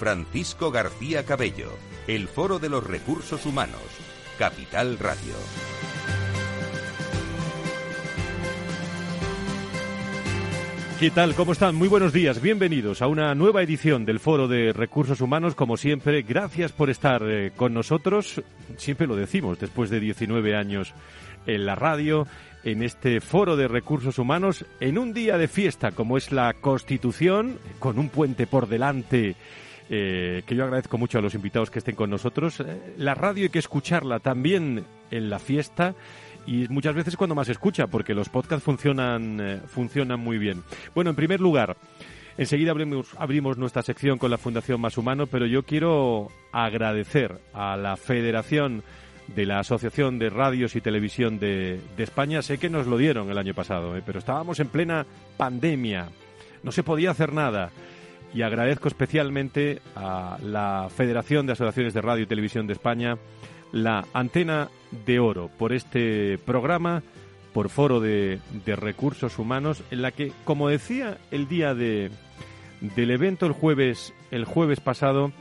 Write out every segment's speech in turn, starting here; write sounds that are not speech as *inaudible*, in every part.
Francisco García Cabello, el Foro de los Recursos Humanos, Capital Radio. ¿Qué tal? ¿Cómo están? Muy buenos días. Bienvenidos a una nueva edición del Foro de Recursos Humanos. Como siempre, gracias por estar eh, con nosotros. Siempre lo decimos, después de 19 años en la radio, en este Foro de Recursos Humanos, en un día de fiesta como es la Constitución, con un puente por delante. Eh, que yo agradezco mucho a los invitados que estén con nosotros. Eh, la radio hay que escucharla también en la fiesta y muchas veces cuando más escucha, porque los podcasts funcionan, eh, funcionan muy bien. Bueno, en primer lugar, enseguida abrimos, nuestra sección con la Fundación Más Humano, pero yo quiero agradecer a la Federación de la Asociación de Radios y Televisión de, de España. Sé que nos lo dieron el año pasado, ¿eh? pero estábamos en plena pandemia. No se podía hacer nada. Y agradezco especialmente a la Federación de Asociaciones de Radio y Televisión de España la antena de oro por este programa, por Foro de, de Recursos Humanos, en la que, como decía el día de, del evento el jueves, el jueves pasado,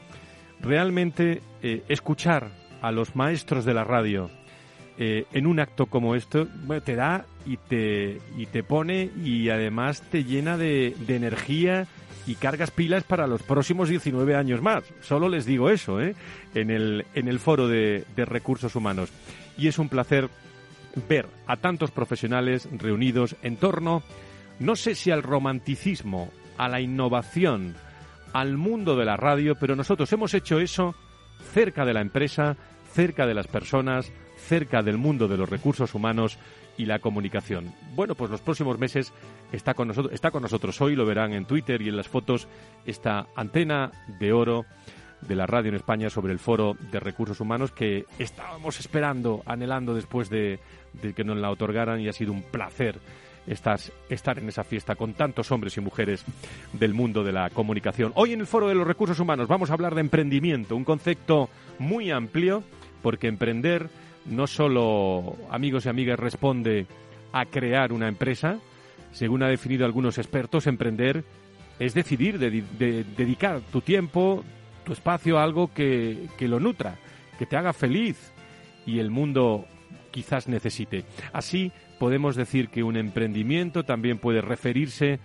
realmente eh, escuchar a los maestros de la radio eh, en un acto como esto bueno, te da y te, y te pone y además te llena de, de energía y cargas pilas para los próximos 19 años más. Solo les digo eso, ¿eh? En el, en el foro de, de recursos humanos. Y es un placer ver a tantos profesionales reunidos en torno, no sé si al romanticismo, a la innovación, al mundo de la radio, pero nosotros hemos hecho eso cerca de la empresa, cerca de las personas, cerca del mundo de los recursos humanos y la comunicación. Bueno, pues los próximos meses está con nosotros, está con nosotros hoy, lo verán en Twitter y en las fotos, esta antena de oro de la radio en España sobre el foro de recursos humanos que estábamos esperando, anhelando después de, de que nos la otorgaran y ha sido un placer estar en esa fiesta con tantos hombres y mujeres del mundo de la comunicación. Hoy en el Foro de los Recursos Humanos vamos a hablar de emprendimiento, un concepto muy amplio, porque emprender no solo, amigos y amigas, responde a crear una empresa, según ha definido algunos expertos, emprender es decidir de, de dedicar tu tiempo, tu espacio a algo que, que lo nutra, que te haga feliz y el mundo quizás necesite. Así podemos decir que un emprendimiento también puede referirse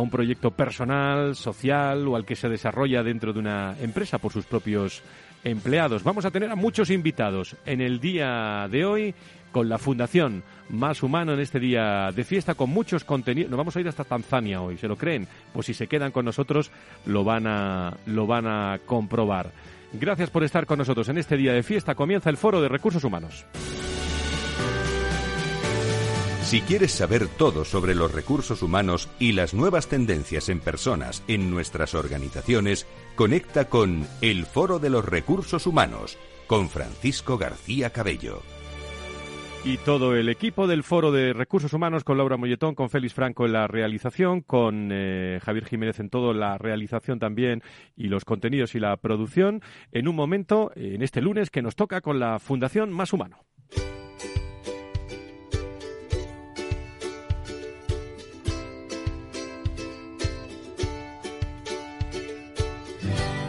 un proyecto personal, social o al que se desarrolla dentro de una empresa por sus propios empleados. Vamos a tener a muchos invitados en el día de hoy con la Fundación Más Humano en este día de fiesta con muchos contenidos. Nos vamos a ir hasta Tanzania hoy, ¿se lo creen? Pues si se quedan con nosotros lo van a, lo van a comprobar. Gracias por estar con nosotros en este día de fiesta. Comienza el Foro de Recursos Humanos. Si quieres saber todo sobre los recursos humanos y las nuevas tendencias en personas en nuestras organizaciones, conecta con El Foro de los Recursos Humanos con Francisco García Cabello. Y todo el equipo del Foro de Recursos Humanos con Laura Molletón, con Félix Franco en la realización, con eh, Javier Jiménez en todo la realización también y los contenidos y la producción, en un momento, en este lunes, que nos toca con la Fundación Más Humano.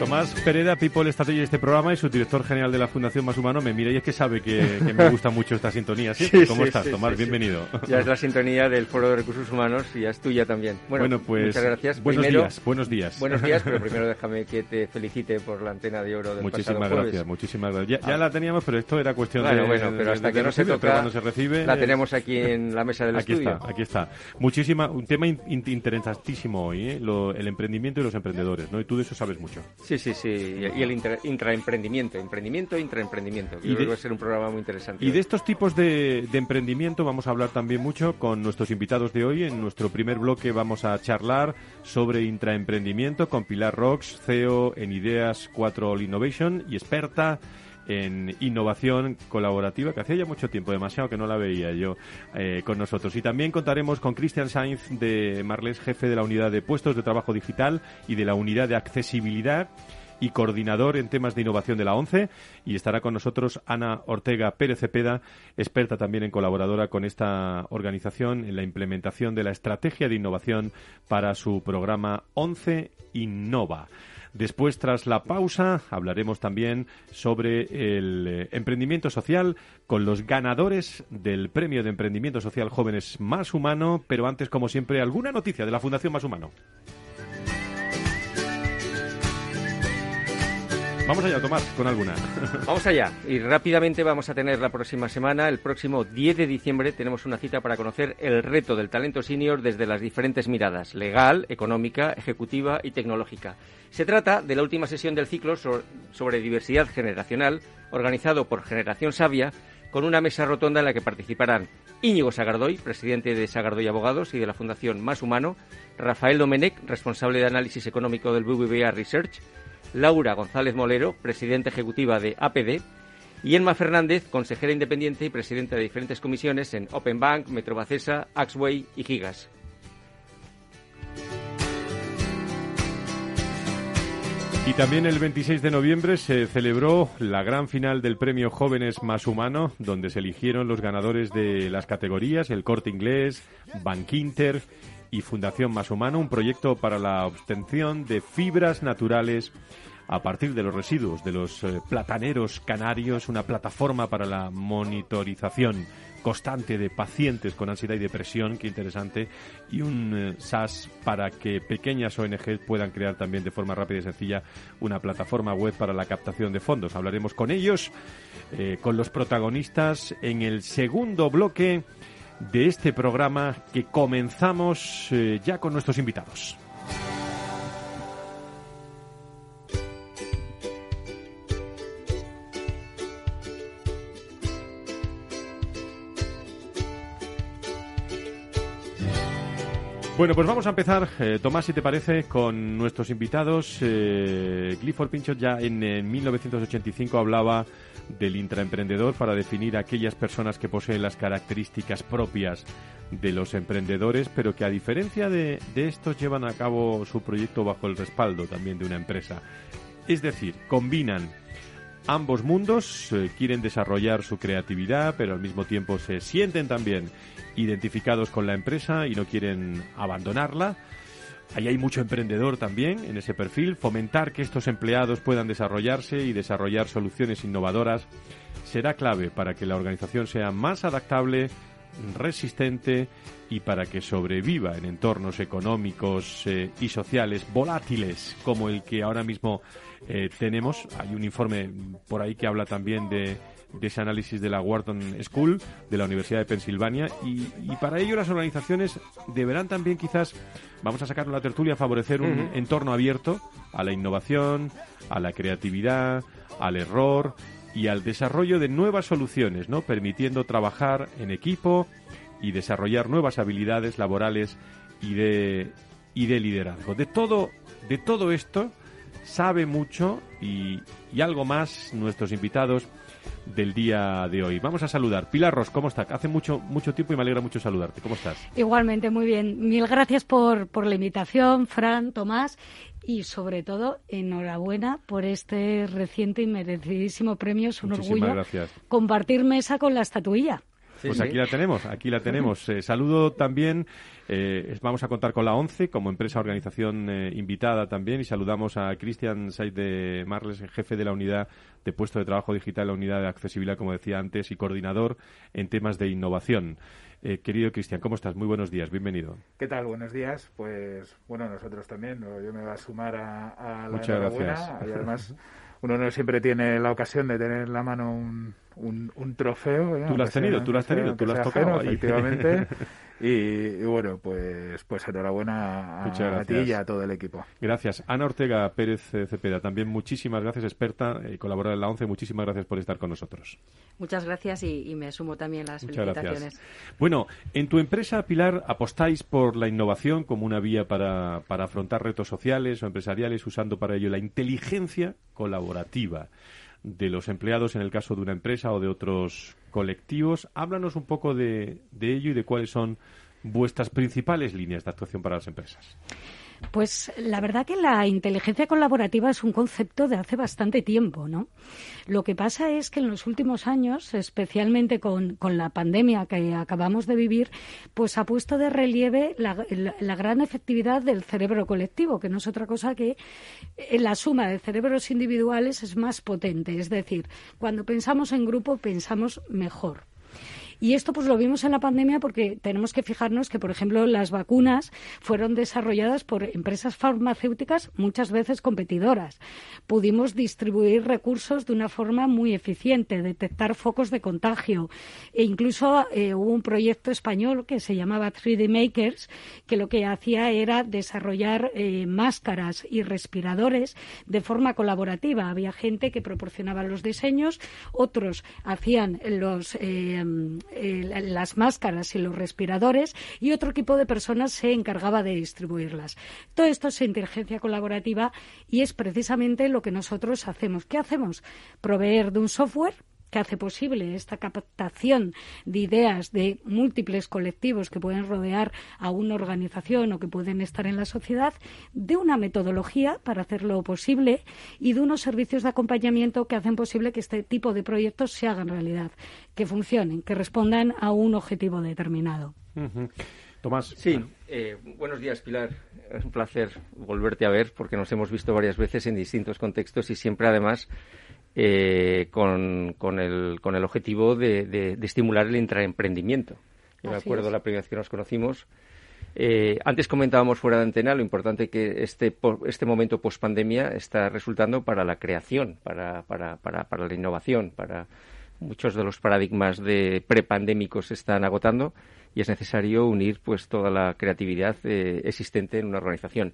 Tomás Pereda, People Strategy de este programa y su director general de la Fundación Más Humano me mira y es que sabe que, me gusta mucho esta sintonía. *laughs* ¿sí? cómo estás, Tomás? Bienvenido. Ya es la sintonía del Foro de Recursos Humanos y ya es tuya también. Bueno, pues muchas gracias. Buenos días, buenos días. Buenos días, pero *laughs* primero déjame que te felicite por la antena de oro del Muchísimas gracias, muchísimas gracias. Ya, la teníamos, pero esto era cuestión de... Bueno, pero hasta que no se toca, cuando se recibe... La tenemos aquí en la mesa del *laughs* aquí estudio. Está, aquí está. Muchísima, un tema interesantísimo hoy, ¿eh? el emprendimiento y los emprendedores, ¿no? Y tú de eso sabes mucho. Sí, sí, sí y el intraemprendimiento, emprendimiento e intraemprendimiento. Y creo que va a ser un programa muy interesante. Y de estos tipos de, emprendimiento vamos a hablar también mucho con nuestros invitados de hoy. En nuestro primer bloque vamos a charlar sobre intraemprendimiento con Pilar Rox, CEO en Ideas 4 All Innovation y experta en innovación colaborativa, que hacía ya mucho tiempo, demasiado que no la veía yo eh, con nosotros. Y también contaremos con Cristian Sainz de Marles, jefe de la unidad de puestos de trabajo digital y de la unidad de accesibilidad y coordinador en temas de innovación de la ONCE. Y estará con nosotros Ana Ortega Pérez Cepeda, experta también en colaboradora con esta organización en la implementación de la estrategia de innovación para su programa ONCE Innova. Después, tras la pausa, hablaremos también sobre el eh, emprendimiento social con los ganadores del Premio de Emprendimiento Social Jóvenes Más Humano, pero antes, como siempre, alguna noticia de la Fundación Más Humano. Vamos allá, Tomás, con alguna. *laughs* Vamos allá. Y rápidamente vamos a tener la próxima semana, el próximo 10 de diciembre, tenemos una cita para conocer el reto del talento senior desde las diferentes miradas, legal, económica, ejecutiva y tecnológica. Se trata de la última sesión del ciclo sobre diversidad generacional, organizado por Generación Sabia, con una mesa rotonda en la que participarán Íñigo Sagardoy, presidente de Sagardoy Abogados y de la Fundación Más Humano, Rafael Domenech, responsable de análisis económico del BBVA Research, Laura González Molero, presidenta ejecutiva de APD, y Emma Fernández, consejera independiente y presidenta de diferentes comisiones en Open Bank, Metrobacesa, Axway y Gigas. Y también el 26 de noviembre se celebró la gran final del premio Jóvenes Más Humano, donde se eligieron los ganadores de las categorías El Corte Inglés, Bank y Fundación Más Humano, un proyecto para la obtención de fibras naturales a partir de los residuos de los eh, plataneros canarios, una plataforma para la monitorización constante de pacientes con ansiedad y depresión, qué interesante, y un eh, SAS para que pequeñas ONG puedan crear también de forma rápida y sencilla una plataforma web para la captación de fondos. Hablaremos con ellos, eh, con los protagonistas en el segundo bloque de este programa que comenzamos eh, ya con nuestros invitados. Bueno, pues vamos a empezar, eh, Tomás, si te parece, con nuestros invitados. Eh, Clifford Pinchot ya en, en 1985 hablaba del intraemprendedor para definir a aquellas personas que poseen las características propias de los emprendedores, pero que a diferencia de, estos llevan a cabo su proyecto bajo el respaldo también de una empresa. Es decir, combinan ambos mundos, eh, quieren desarrollar su creatividad, pero al mismo tiempo se sienten también identificados con la empresa y no quieren abandonarla Ahí hay mucho emprendedor también en ese perfil. Fomentar que estos empleados puedan desarrollarse y desarrollar soluciones innovadoras será clave para que la organización sea más adaptable, resistente y para que sobreviva en entornos económicos eh, y sociales volátiles como el que ahora mismo eh, tenemos. Hay un informe por ahí que habla también de de ese análisis de la Wharton School de la Universidad de Pensilvania y, para ello las organizaciones deberán también quizás, vamos a sacar la tertulia, favorecer un entorno abierto a la innovación, a la creatividad, al error y al desarrollo de nuevas soluciones, ¿no? Permitiendo trabajar en equipo y desarrollar nuevas habilidades laborales y de, y de liderazgo. De todo, de todo esto sabe mucho y, y algo más nuestros invitados del día de hoy. Vamos a saludar. Pilar Ros, ¿cómo estás? Hace mucho, mucho tiempo y me alegra mucho saludarte. ¿Cómo estás? Igualmente, muy bien. Mil gracias por, por la invitación, Fran, Tomás, y sobre todo, enhorabuena por este reciente y merecidísimo premio. Es un orgullo gracias. compartir mesa con la estatuilla. Pues aquí la tenemos, aquí la tenemos. *laughs* Eh, saludo también, eh, vamos a contar con la ONCE como empresa organización eh, invitada también y saludamos a Cristian Said de Marles, jefe de la unidad de puesto de trabajo digital, la unidad de accesibilidad, como decía antes, y coordinador en temas de innovación. querido Cristian, ¿cómo estás? Muy buenos días, bienvenido. ¿Qué tal? Buenos días. Pues bueno, nosotros también, yo me voy a sumar a, la Muchas gracias. y además *laughs* uno no siempre tiene la ocasión de tener en la mano un, un, trofeo. Tú lo has tenido, tú lo has tenido, tú lo has tocado. efectivamente. *laughs* Y, bueno, pues, pues enhorabuena a, ti y a todo el equipo. Gracias. Ana Ortega Pérez eh, Cepeda, también muchísimas gracias, experta y colaboradora en la ONCE. Muchísimas gracias por estar con nosotros. Muchas gracias y, me sumo también las Muchas felicitaciones. Gracias. Bueno, en tu empresa, Pilar, apostáis por la innovación como una vía para, para afrontar retos sociales o empresariales usando para ello la inteligencia colaborativa de los empleados en el caso de una empresa o de otros colectivos. Háblanos un poco de, de ello y de cuáles son vuestras principales líneas de actuación para las empresas. Pues la verdad que la inteligencia colaborativa es un concepto de hace bastante tiempo, ¿no? Lo que pasa es que en los últimos años, especialmente con, la pandemia que acabamos de vivir, pues ha puesto de relieve la, la, gran efectividad del cerebro colectivo, que no es otra cosa que eh, la suma de cerebros individuales es más potente. Es decir, cuando pensamos en grupo pensamos mejor. Y esto pues lo vimos en la pandemia porque tenemos que fijarnos que, por ejemplo, las vacunas fueron desarrolladas por empresas farmacéuticas muchas veces competidoras. Pudimos distribuir recursos de una forma muy eficiente, detectar focos de contagio e incluso eh, hubo un proyecto español que se llamaba 3D Makers que lo que hacía era desarrollar eh, máscaras y respiradores de forma colaborativa. Había gente que proporcionaba los diseños, otros hacían los eh, eh, las máscaras y los respiradores y otro equipo de personas se encargaba de distribuirlas. Todo esto es inteligencia colaborativa y es precisamente lo que nosotros hacemos. ¿Qué hacemos? Proveer de un software que hace posible esta captación de ideas de múltiples colectivos que pueden rodear a una organización o que pueden estar en la sociedad, de una metodología para hacerlo posible y de unos servicios de acompañamiento que hacen posible que este tipo de proyectos se hagan realidad, que funcionen, que respondan a un objetivo determinado. Tomás. Sí, eh, buenos días, Pilar. Es un placer volverte a ver porque nos hemos visto varias veces en distintos contextos y siempre, además, eh, con, con, el, con el objetivo de, de, estimular el intraemprendimiento. Yo me acuerdo la primera vez que nos conocimos. Eh, antes comentábamos fuera de antena lo importante que este, este momento post-pandemia está resultando para la creación, para, para, para, para la innovación, para muchos de los paradigmas de prepandémicos se están agotando y es necesario unir pues toda la creatividad eh, existente en una organización.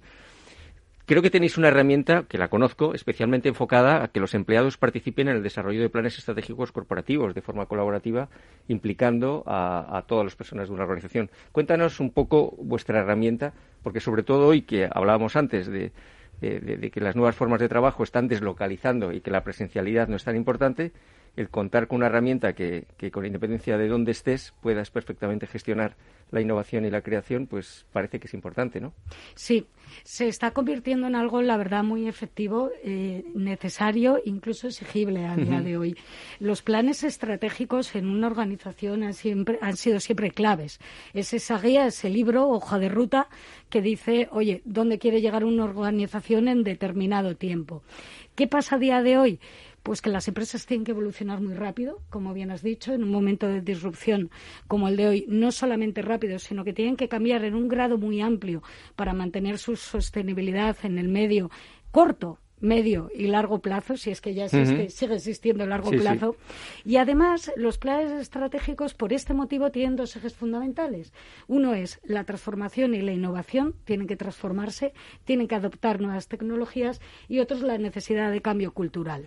Creo que tenéis una herramienta que la conozco, especialmente enfocada a que los empleados participen en el desarrollo de planes estratégicos corporativos de forma colaborativa, implicando a, todas las personas de una organización. Cuéntanos un poco vuestra herramienta, porque sobre todo hoy que hablábamos antes de, de que las nuevas formas de trabajo están deslocalizando y que la presencialidad no es tan importante, el contar con una herramienta que, que, con independencia de dónde estés puedas perfectamente gestionar la innovación y la creación, pues parece que es importante, ¿no? Sí, se está convirtiendo en algo, la verdad, muy efectivo, eh, necesario, incluso exigible a día de hoy. Los planes estratégicos en una organización han, siempre, han sido siempre claves. Es esa guía, ese libro, hoja de ruta, que dice, oye, ¿dónde quiere llegar una organización en determinado tiempo? ¿Qué pasa a día de hoy? Pues que las empresas tienen que evolucionar muy rápido, como bien has dicho, en un momento de disrupción como el de hoy, no solamente rápido, sino que tienen que cambiar en un grado muy amplio para mantener su sostenibilidad en el medio corto, medio y largo plazo, si es que ya existe, sigue existiendo el largo plazo. Y además, los planes estratégicos, por este motivo, tienen dos ejes fundamentales. Uno es la transformación y la innovación, tienen que transformarse, tienen que adoptar nuevas tecnologías, y otro es la necesidad de cambio cultural.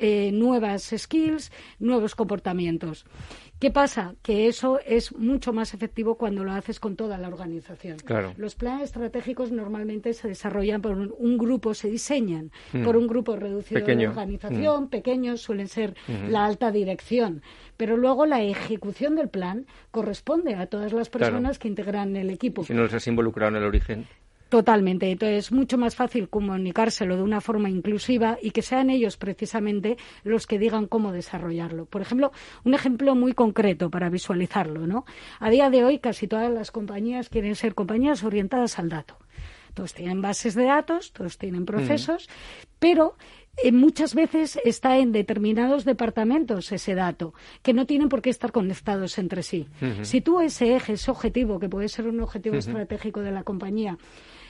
Eh, nuevas skills, nuevos comportamientos. ¿Qué pasa? Que eso es mucho más efectivo cuando lo haces con toda la organización. Los planes estratégicos normalmente se desarrollan por un, grupo, se diseñan mm. por un grupo reducido de organización, mm. pequeños, suelen ser la alta dirección. Pero luego la ejecución del plan corresponde a todas las personas que integran el equipo. Si no les has involucrado en el origen. Totalmente. Entonces es mucho más fácil comunicárselo de una forma inclusiva y que sean ellos precisamente los que digan cómo desarrollarlo. Por ejemplo, un ejemplo muy concreto para visualizarlo, ¿no? A día de hoy casi todas las compañías quieren ser compañías orientadas al dato. Todos tienen bases de datos, todos tienen procesos, pero eh, muchas veces está en determinados departamentos ese dato, que no tienen por qué estar conectados entre sí. Si tú ese eje, ese objetivo, que puede ser un objetivo estratégico de la compañía,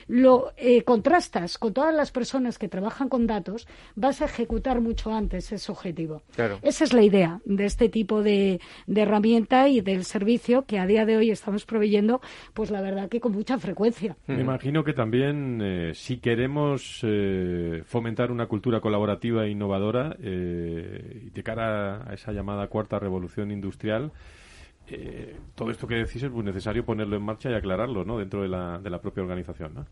lo eh, contrastas con todas las personas que trabajan con datos, vas a ejecutar mucho antes ese objetivo. Esa es la idea de este tipo de, herramienta y del servicio que a día de hoy estamos proveyendo, pues la verdad que con mucha frecuencia. Me imagino que también, eh, si queremos eh, fomentar una cultura colaborativa e innovadora de cara a esa llamada cuarta revolución industrial, eh, todo esto que decís es muy necesario ponerlo en marcha y aclararlo ¿no? dentro de la, de la propia organización. ¿no?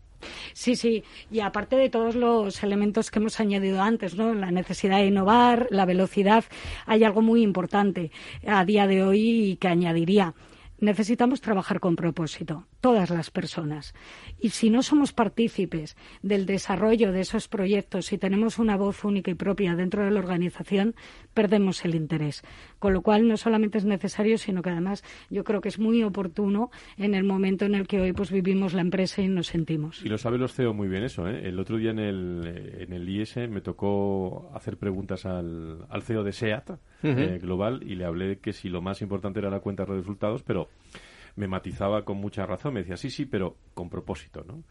Sí, sí. Y aparte de todos los elementos que hemos añadido antes, ¿no? la necesidad de innovar, la velocidad, hay algo muy importante a día de hoy que añadiría necesitamos trabajar con propósito, todas las personas. Y si no somos partícipes del desarrollo de esos proyectos, si tenemos una voz única y propia dentro de la organización, perdemos el interés. Con lo cual, no solamente es necesario, sino que además yo creo que es muy oportuno en el momento en el que hoy pues vivimos la empresa y nos sentimos. Y lo sabe los CEO muy bien eso. ¿eh? El otro día en el, en el IS me tocó hacer preguntas al, al CEO de SEAT eh, Global y le hablé que si lo más importante era la cuenta de resultados, pero me matizaba con mucha razón, me decía, sí, sí, pero con propósito, ¿no?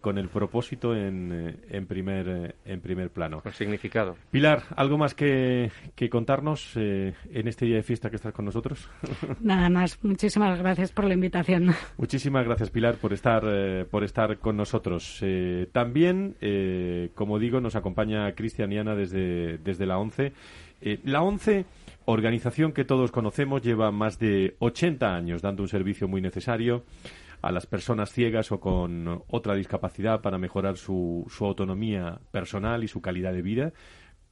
Con, el, propósito en, eh, en, primer, eh, en primer plano. Con significado. Pilar, ¿algo más que, que contarnos eh, en este día de fiesta que estás con nosotros? *laughs* Nada más, muchísimas gracias por la invitación. Muchísimas gracias, Pilar, por estar, por estar con nosotros. también, como digo, nos acompaña Cristian y Ana desde, desde la ONCE. la ONCE organización que todos conocemos lleva más de 80 años dando un servicio muy necesario a las personas ciegas o con otra discapacidad para mejorar su, su autonomía personal y su calidad de vida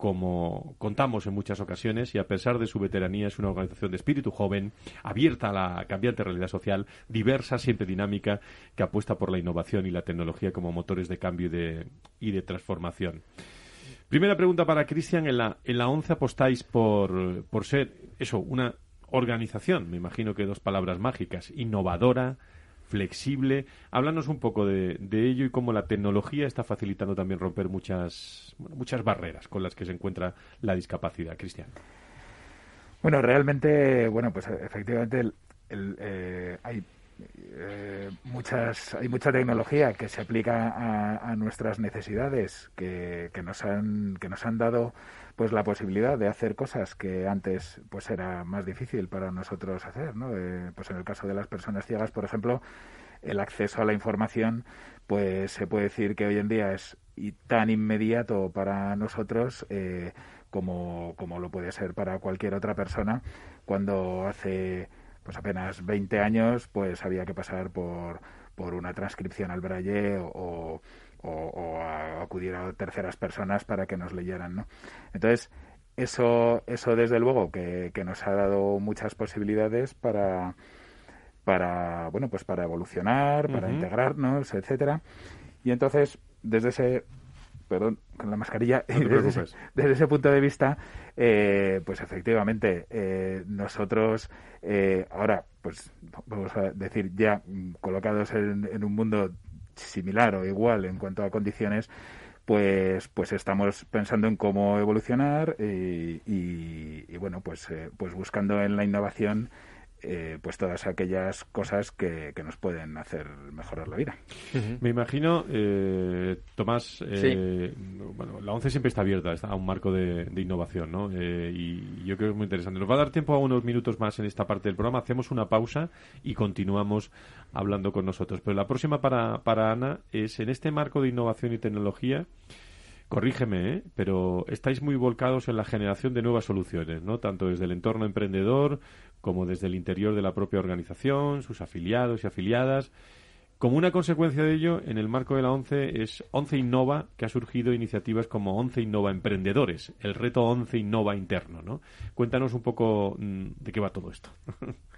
como contamos en muchas ocasiones, y a pesar de su veteranía, es una organización de espíritu joven, abierta a la cambiante realidad social, diversa, siempre dinámica, que apuesta por la innovación y la tecnología como motores de cambio y de, y de transformación. Primera pregunta para Cristian. En la, en la ONCE apostáis por, por ser, eso, una organización, me imagino que dos palabras mágicas, innovadora, flexible. Háblanos un poco de, de, ello y cómo la tecnología está facilitando también romper muchas, muchas barreras con las que se encuentra la discapacidad. Cristian. Bueno, realmente, bueno, pues efectivamente eh, hay eh, muchas, hay mucha tecnología que se aplica a, nuestras necesidades, que, que, nos han, que nos han dado pues la posibilidad de hacer cosas que antes pues era más difícil para nosotros hacer, ¿no? Eh, pues en el caso de las personas ciegas, por ejemplo, el acceso a la información, pues se puede decir que hoy en día es tan inmediato para nosotros eh, como, como lo puede ser para cualquier otra persona cuando hace pues apenas 20 años, pues había que pasar por, por una transcripción al braille o, o, acudir a terceras personas para que nos leyeran, ¿no? Entonces, eso, eso desde luego que, que nos ha dado muchas posibilidades para, para bueno pues para evolucionar, para integrarnos, etcétera. Y entonces, desde ese perdón, con la mascarilla. desde, ese, punto de vista, eh, pues efectivamente, eh, nosotros eh, ahora, pues vamos a decir, ya colocados en, un mundo similar o igual en cuanto a condiciones, pues pues estamos pensando en cómo evolucionar y, y bueno pues pues buscando en la innovación eh, pues todas aquellas cosas que, nos pueden hacer mejorar la vida. Me imagino, eh, Tomás, eh, bueno, la ONCE siempre está abierta a un marco de, innovación, ¿no? y yo creo que es muy interesante. Nos va a dar tiempo a unos minutos más en esta parte del programa. Hacemos una pausa y continuamos hablando con nosotros. Pero la próxima para, para Ana es en este marco de innovación y tecnología. Corrígeme, ¿eh? pero estáis muy volcados en la generación de nuevas soluciones, ¿no? Tanto desde el entorno emprendedor como desde el interior de la propia organización, sus afiliados y afiliadas. Como una consecuencia de ello, en el marco de la ONCE es ONCE Innova, que ha surgido iniciativas como ONCE Innova Emprendedores, el reto ONCE Innova interno, ¿no? Cuéntanos un poco mm, de qué va todo esto. *laughs*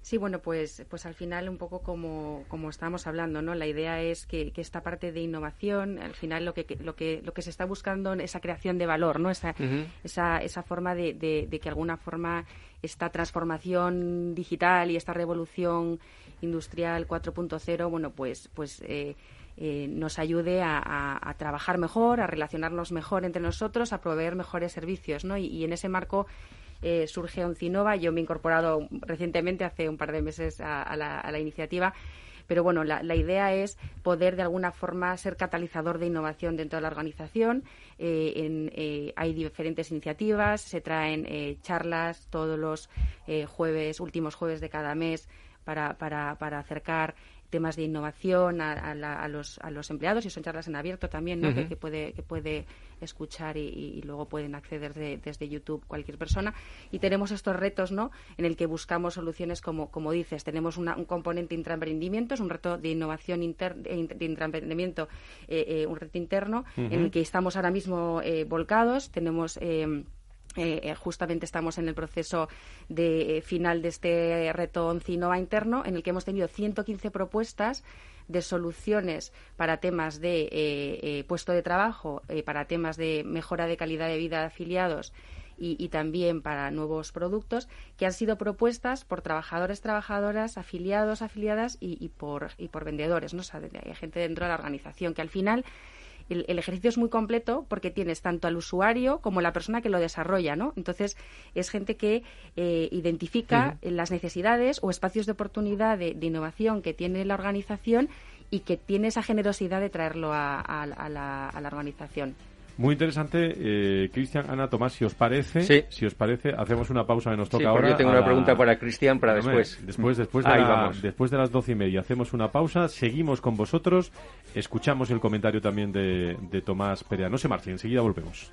Sí, bueno, pues, pues al final un poco como, como estábamos hablando, ¿no? La idea es que, esta parte de innovación, al final lo que, lo que lo que se está buscando es esa creación de valor, ¿no? Esa, esa, esa forma de, de, que alguna forma esta transformación digital y esta revolución industrial 4.0, bueno, pues, pues eh, eh, nos ayude a, trabajar mejor, a relacionarnos mejor entre nosotros, a proveer mejores servicios, ¿no? y en ese marco eh, surge Oncinova. Yo me he incorporado recientemente, hace un par de meses, a, la, iniciativa. Pero bueno, la, idea es poder de alguna forma ser catalizador de innovación dentro de la organización. Eh, eh, hay diferentes iniciativas, se traen charlas todos los jueves, últimos jueves de cada mes para, para, para acercar temas de innovación a, los, a los empleados y son charlas en abierto también ¿no? que, puede, que puede escuchar y, luego pueden acceder desde YouTube cualquier persona. Y tenemos estos retos ¿no? en el que buscamos soluciones como, como dices, tenemos un componente intraemprendimiento, es un reto de innovación inter, de intraemprendimiento, eh, eh, un reto interno en el que estamos ahora mismo eh, volcados, tenemos eh, eh, justamente estamos en el proceso de eh, final de este reto ONCINOA interno, en el que hemos tenido 115 propuestas de soluciones para temas de puesto de trabajo, para temas de mejora de calidad de vida de afiliados y, también para nuevos productos que han sido propuestas por trabajadores, trabajadoras, afiliados, afiliadas y, por, y por vendedores, ¿no? hay gente dentro de la organización que al final el, ejercicio es muy completo porque tienes tanto al usuario como la persona que lo desarrolla, ¿no? Entonces, es gente que eh, identifica las necesidades o espacios de oportunidad de, innovación que tiene la organización y que tiene esa generosidad de traerlo a la organización. Muy interesante, eh, Cristian, Ana, Tomás, si os parece, si os parece, hacemos una pausa que nos toca ahora. Yo tengo una pregunta para Cristian para después. Después, después de, después de las doce y media, hacemos una pausa, seguimos con vosotros, escuchamos el comentario también de, de Tomás Perea. No se marchen, enseguida volvemos.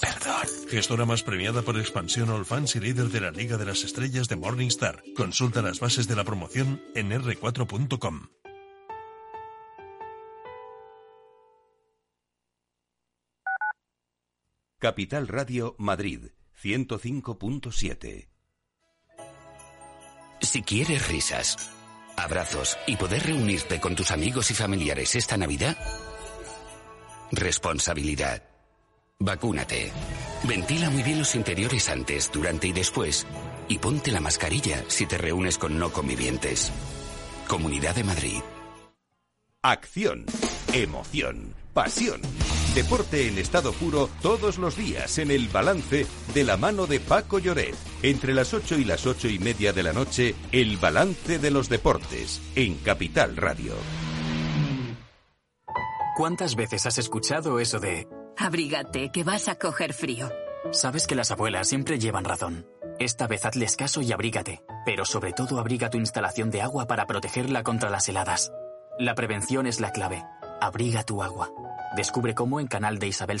Perdón. Gestora más premiada por expansión All Fans y líder de la Liga de las Estrellas de Morningstar. Consulta las bases de la promoción en r4.com. Capital Radio Madrid 105.7 Si quieres risas, abrazos y poder reunirte con tus amigos y familiares esta Navidad, responsabilidad. Vacúnate. Ventila muy bien los interiores antes, durante y después. Y ponte la mascarilla si te reúnes con no convivientes. Comunidad de Madrid. Acción, emoción, pasión. Deporte en estado puro todos los días en el balance de la mano de Paco Lloret. Entre las 8 y las ocho y media de la noche, el balance de los deportes en Capital Radio. ¿Cuántas veces has escuchado eso de Abrígate, que vas a coger frío. Sabes que las abuelas siempre llevan razón. Esta vez hazles caso y abrígate, pero sobre todo abriga tu instalación de agua para protegerla contra las heladas. La prevención es la clave. Abriga tu agua. Descubre cómo en canal de Isabel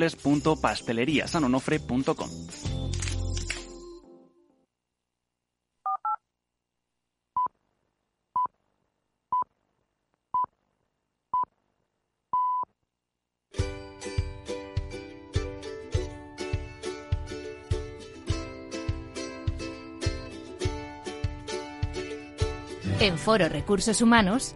www.pasteleriasanonofre.com. En Foro Recursos Humanos,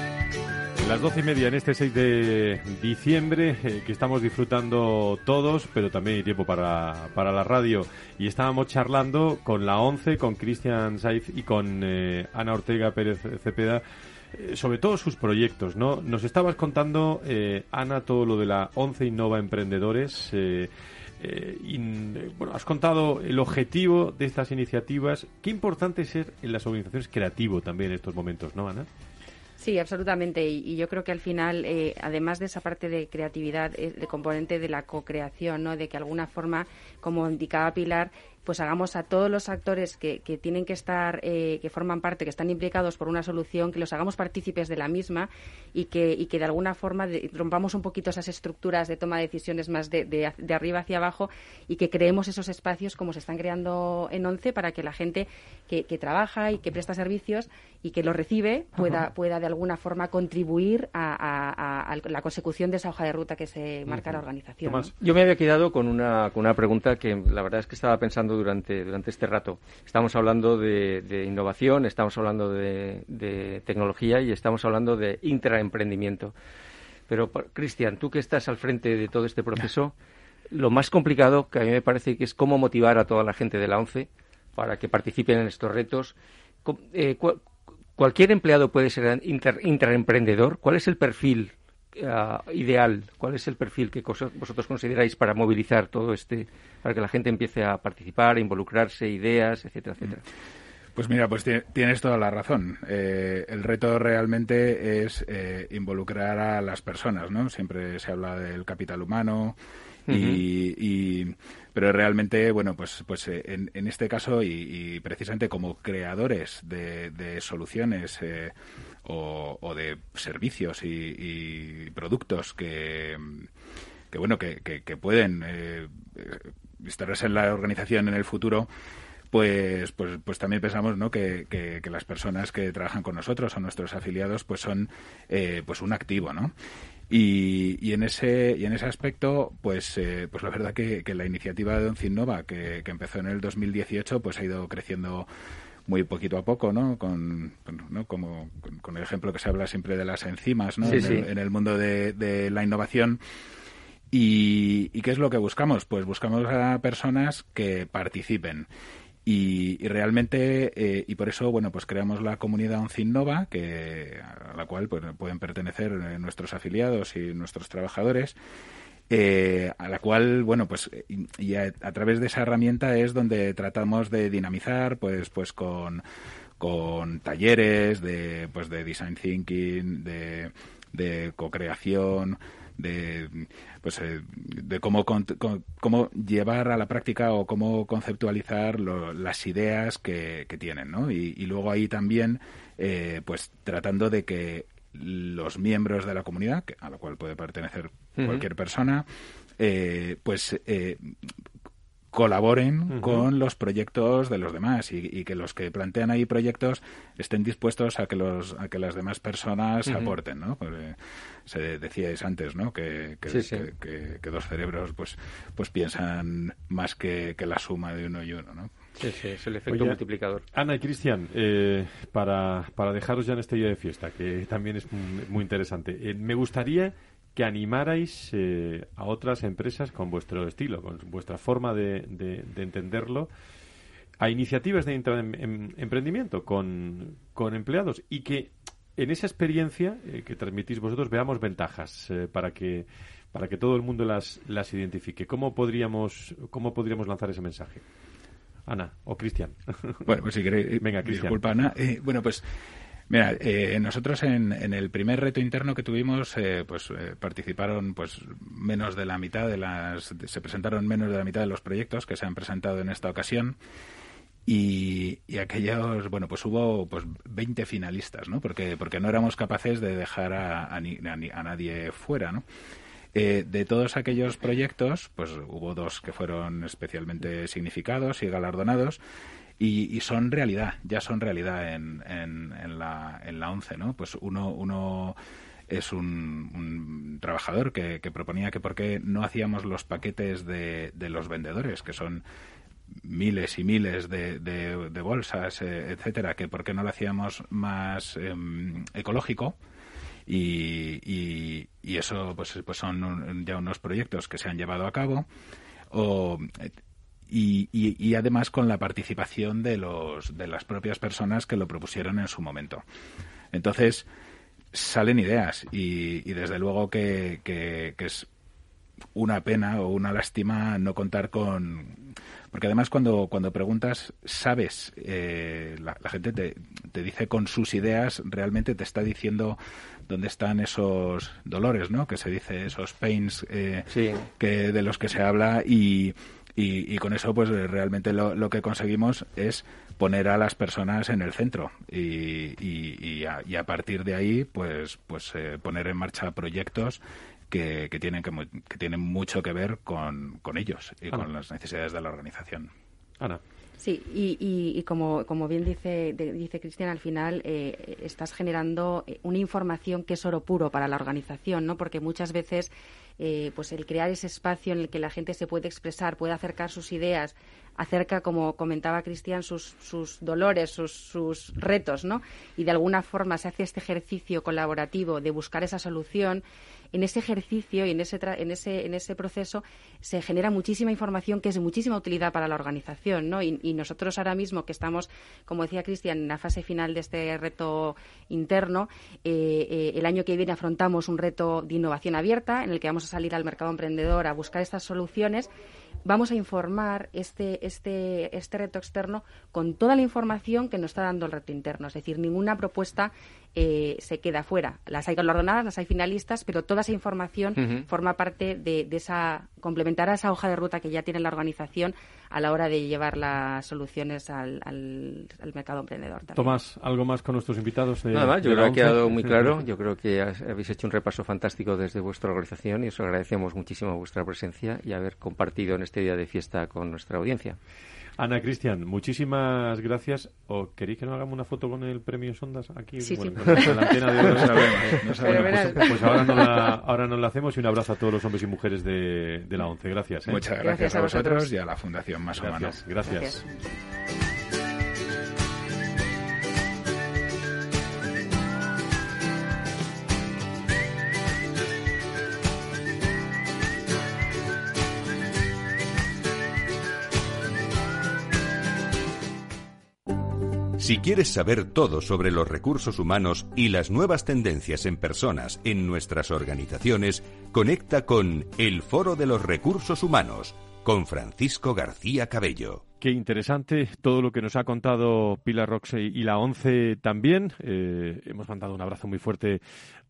Las doce y media en este 6 de diciembre, eh, que estamos disfrutando todos, pero también hay tiempo para, para la radio. Y estábamos charlando con la ONCE, con Cristian Saiz y con eh, Ana Ortega Pérez Cepeda, eh, sobre todo sus proyectos, ¿no? Nos estabas contando, Ana, todo lo de la ONCE Innova Emprendedores. y, bueno, has contado el objetivo de estas iniciativas. Qué importante ser en las organizaciones creativo también en estos momentos, ¿no, Ana? Sí, absolutamente. Y, yo creo que al final, eh, además de esa parte de creatividad, eh, de componente de la co-creación, ¿no? de que alguna forma, como indicaba Pilar, pues hagamos a todos los actores que, que tienen que estar, eh, que forman parte, que están implicados por una solución, que los hagamos partícipes de la misma y que, y que de alguna forma rompamos un poquito esas estructuras de toma de decisiones más de, de, arriba hacia abajo y que creemos esos espacios como se están creando en ONCE para que la gente que, que trabaja y que presta servicios y que los recibe pueda, pueda de alguna forma contribuir a, la consecución de esa hoja de ruta que se marca la organización. Yo me había quedado con una, con una pregunta que la verdad es que estaba pensando durante, durante este rato. Estamos hablando de, innovación, estamos hablando de, tecnología y estamos hablando de intraemprendimiento. Pero, Cristian, tú que estás al frente de todo este proceso, lo más complicado que a mí me parece que es cómo motivar a toda la gente de la ONCE para que participen en estos retos. Eh, ¿Cualquier empleado puede ser intraemprendedor? ¿Cuál es el perfil uh, ideal? ¿Cuál es el perfil que vosotros consideráis para movilizar todo este, para que la gente empiece a participar, a involucrarse, ideas, etcétera, etcétera? Pues mira, pues tienes toda la razón. Eh, el reto realmente es eh, involucrar a las personas, ¿no? Siempre se habla del capital humano y, pero realmente, bueno, pues, pues eh, en, este caso y, precisamente como creadores de, de soluciones o, de servicios y, productos que, que bueno que, que, pueden eh, estar en la organización en el futuro pues, pues, pues también pensamos ¿no? que, que, las personas que trabajan con nosotros o nuestros afiliados pues son eh, pues un activo ¿no? Y, y, en ese y en ese aspecto pues eh, pues la verdad que, que la iniciativa de Oncinnova que, que empezó en el 2018 pues ha ido creciendo muy poquito a poco, ¿no? Con, ¿no? Como con, el ejemplo que se habla siempre de las enzimas, ¿no? en, El, mundo de, la innovación. Y, qué es lo que buscamos? Pues buscamos a personas que participen. Y, realmente, eh, y por eso, bueno, pues creamos la comunidad OnCinnova, que, a la cual pues, pueden pertenecer eh, nuestros afiliados y nuestros trabajadores. Eh, a la cual, bueno, pues y a, través de esa herramienta es donde tratamos de dinamizar, pues, pues con, con talleres de, pues de design thinking, de, de co-creación, de pues eh, de cómo cómo llevar a la práctica o cómo conceptualizar las ideas que, que tienen no y, y, luego ahí también eh, pues tratando de que los miembros de la comunidad, a la cual puede pertenecer cualquier persona, eh, pues eh, colaboren con los proyectos de los demás y, que los que plantean ahí proyectos estén dispuestos a que los a que las demás personas aporten no Porque se decíais antes no que que, dos cerebros pues pues piensan más que, que la suma de uno y uno no Es el efecto multiplicador. Ana y Cristian, eh, para, para dejaros ya en este día de fiesta, que también es muy, interesante, eh, me gustaría que animarais eh, a otras empresas con vuestro estilo, con vuestra forma de, de, entenderlo, a iniciativas de emprendimiento con, con, empleados y que en esa experiencia que transmitís vosotros veamos ventajas para que para que todo el mundo las, las identifique. ¿Cómo podríamos, ¿Cómo podríamos lanzar ese mensaje? Ana o Cristian. *laughs* Bueno, pues si queréis. Venga, Cristian. Disculpa, Ana. Eh, bueno, pues. Mira, eh, nosotros en, en, el primer reto interno que tuvimos, eh, pues participaron pues menos de la mitad de las, se presentaron menos de la mitad de los proyectos que se han presentado en esta ocasión. Y, y, aquellos, bueno, pues hubo pues 20 finalistas, ¿no? Porque, porque no éramos capaces de dejar a, a, a nadie fuera, ¿no? Eh, de todos aquellos proyectos, pues hubo dos que fueron especialmente significados y galardonados. Y, son realidad, ya son realidad en, en, la, en la ONCE, ¿no? Pues uno, uno es un, trabajador que, proponía que por qué no hacíamos los paquetes de, de los vendedores, que son miles y miles de, de, bolsas, eh, etcétera, que por qué no lo hacíamos más em, ecológico y, y, eso pues, pues son ya unos proyectos que se han llevado a cabo y, y, además con la participación de los de las propias personas que lo propusieron en su momento. Entonces salen ideas y, desde luego que, que, es una pena o una lástima no contar con porque además cuando, cuando preguntas, sabes, eh, la, gente te, te, dice con sus ideas, realmente te está diciendo dónde están esos dolores, ¿no? Que se dice, esos pains eh, que, de los que se habla y, y, con eso pues realmente lo, lo, que conseguimos es poner a las personas en el centro y, y, a, partir de ahí pues pues eh, poner en marcha proyectos que, que tienen que, que, tienen mucho que ver con, con ellos y con las necesidades de la organización. Ana. Sí, y, y, como, como, bien dice, dice Cristian, al final eh, estás generando eh, una información que es oro puro para la organización, ¿no? Porque muchas veces eh, pues el crear ese espacio en el que la gente se puede expresar, puede acercar sus ideas, acerca, como comentaba Cristian, sus, sus dolores, sus, sus, retos, ¿no? Y de alguna forma se hace este ejercicio colaborativo de buscar esa solución en ese ejercicio y en ese, en ese, en ese proceso se genera muchísima información que es de muchísima utilidad para la organización, ¿no? Y, nosotros ahora mismo que estamos, como decía Cristian, en la fase final de este reto interno, eh, eh, el año que viene afrontamos un reto de innovación abierta en el que vamos a salir al mercado emprendedor a buscar estas soluciones vamos a informar este, este, este reto externo con toda la información que nos está dando el reto interno. Es decir, ninguna propuesta eh, se queda fuera. Las hay galardonadas, las hay finalistas, pero toda esa información forma parte de, de, esa, complementará esa hoja de ruta que ya tiene la organización a la hora de llevar las soluciones al, al, mercado emprendedor. Tomás, ¿algo más con nuestros invitados? Nada más, yo creo que ha quedado muy claro. Yo creo que habéis hecho un repaso fantástico desde vuestra organización y os agradecemos muchísimo vuestra presencia y haber compartido en este día de fiesta con nuestra audiencia. Ana Cristian, muchísimas gracias. ¿O queréis que nos hagamos una foto con el premio Sondas aquí? Sí, sí. la antena de *laughs* pues, pues, ahora, nos la, ahora nos la hacemos y un abrazo a todos los hombres y mujeres de, de la ONCE. Gracias. ¿eh? Muchas gracias, a, vosotros y a la Fundación Más gracias, gracias. Si quieres saber todo sobre los recursos humanos y las nuevas tendencias en personas en nuestras organizaciones, conecta con El Foro de los Recursos Humanos con Francisco García Cabello. Qué interesante todo lo que nos ha contado Pilar Roxe y la ONCE también. Eh, hemos mandado un abrazo muy fuerte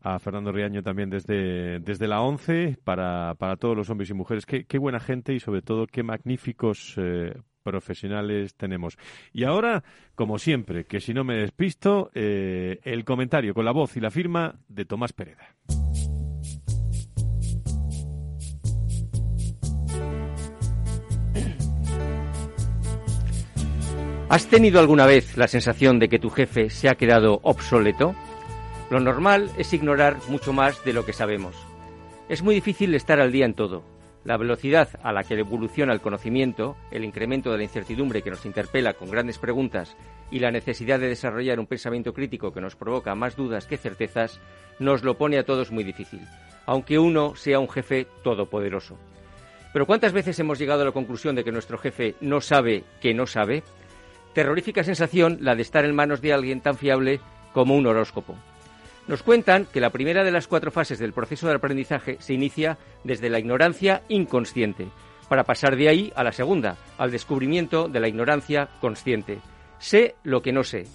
a Fernando Riaño también desde, desde la ONCE para, para todos los hombres y mujeres. Qué, qué buena gente y sobre todo qué magníficos eh, profesionales tenemos. Y ahora, como siempre, que si no me despisto, eh, el comentario con la voz y la firma de Tomás Pereda. ¿Has tenido alguna vez la sensación de que tu jefe se ha quedado obsoleto? Lo normal es ignorar mucho más de lo que sabemos. Es muy difícil estar al día en todo La velocidad a la que evoluciona el conocimiento, el incremento de la incertidumbre que nos interpela con grandes preguntas y la necesidad de desarrollar un pensamiento crítico que nos provoca más dudas que certezas, nos lo pone a todos muy difícil, aunque uno sea un jefe todopoderoso. Pero ¿cuántas veces hemos llegado a la conclusión de que nuestro jefe no sabe que no sabe? Terrorífica sensación la de estar en manos de alguien tan fiable como un horóscopo. Nos cuentan que la primera de las cuatro fases del proceso de aprendizaje se inicia desde la ignorancia inconsciente, para pasar de ahí a la segunda, al descubrimiento de la ignorancia consciente. Sé lo que no sé.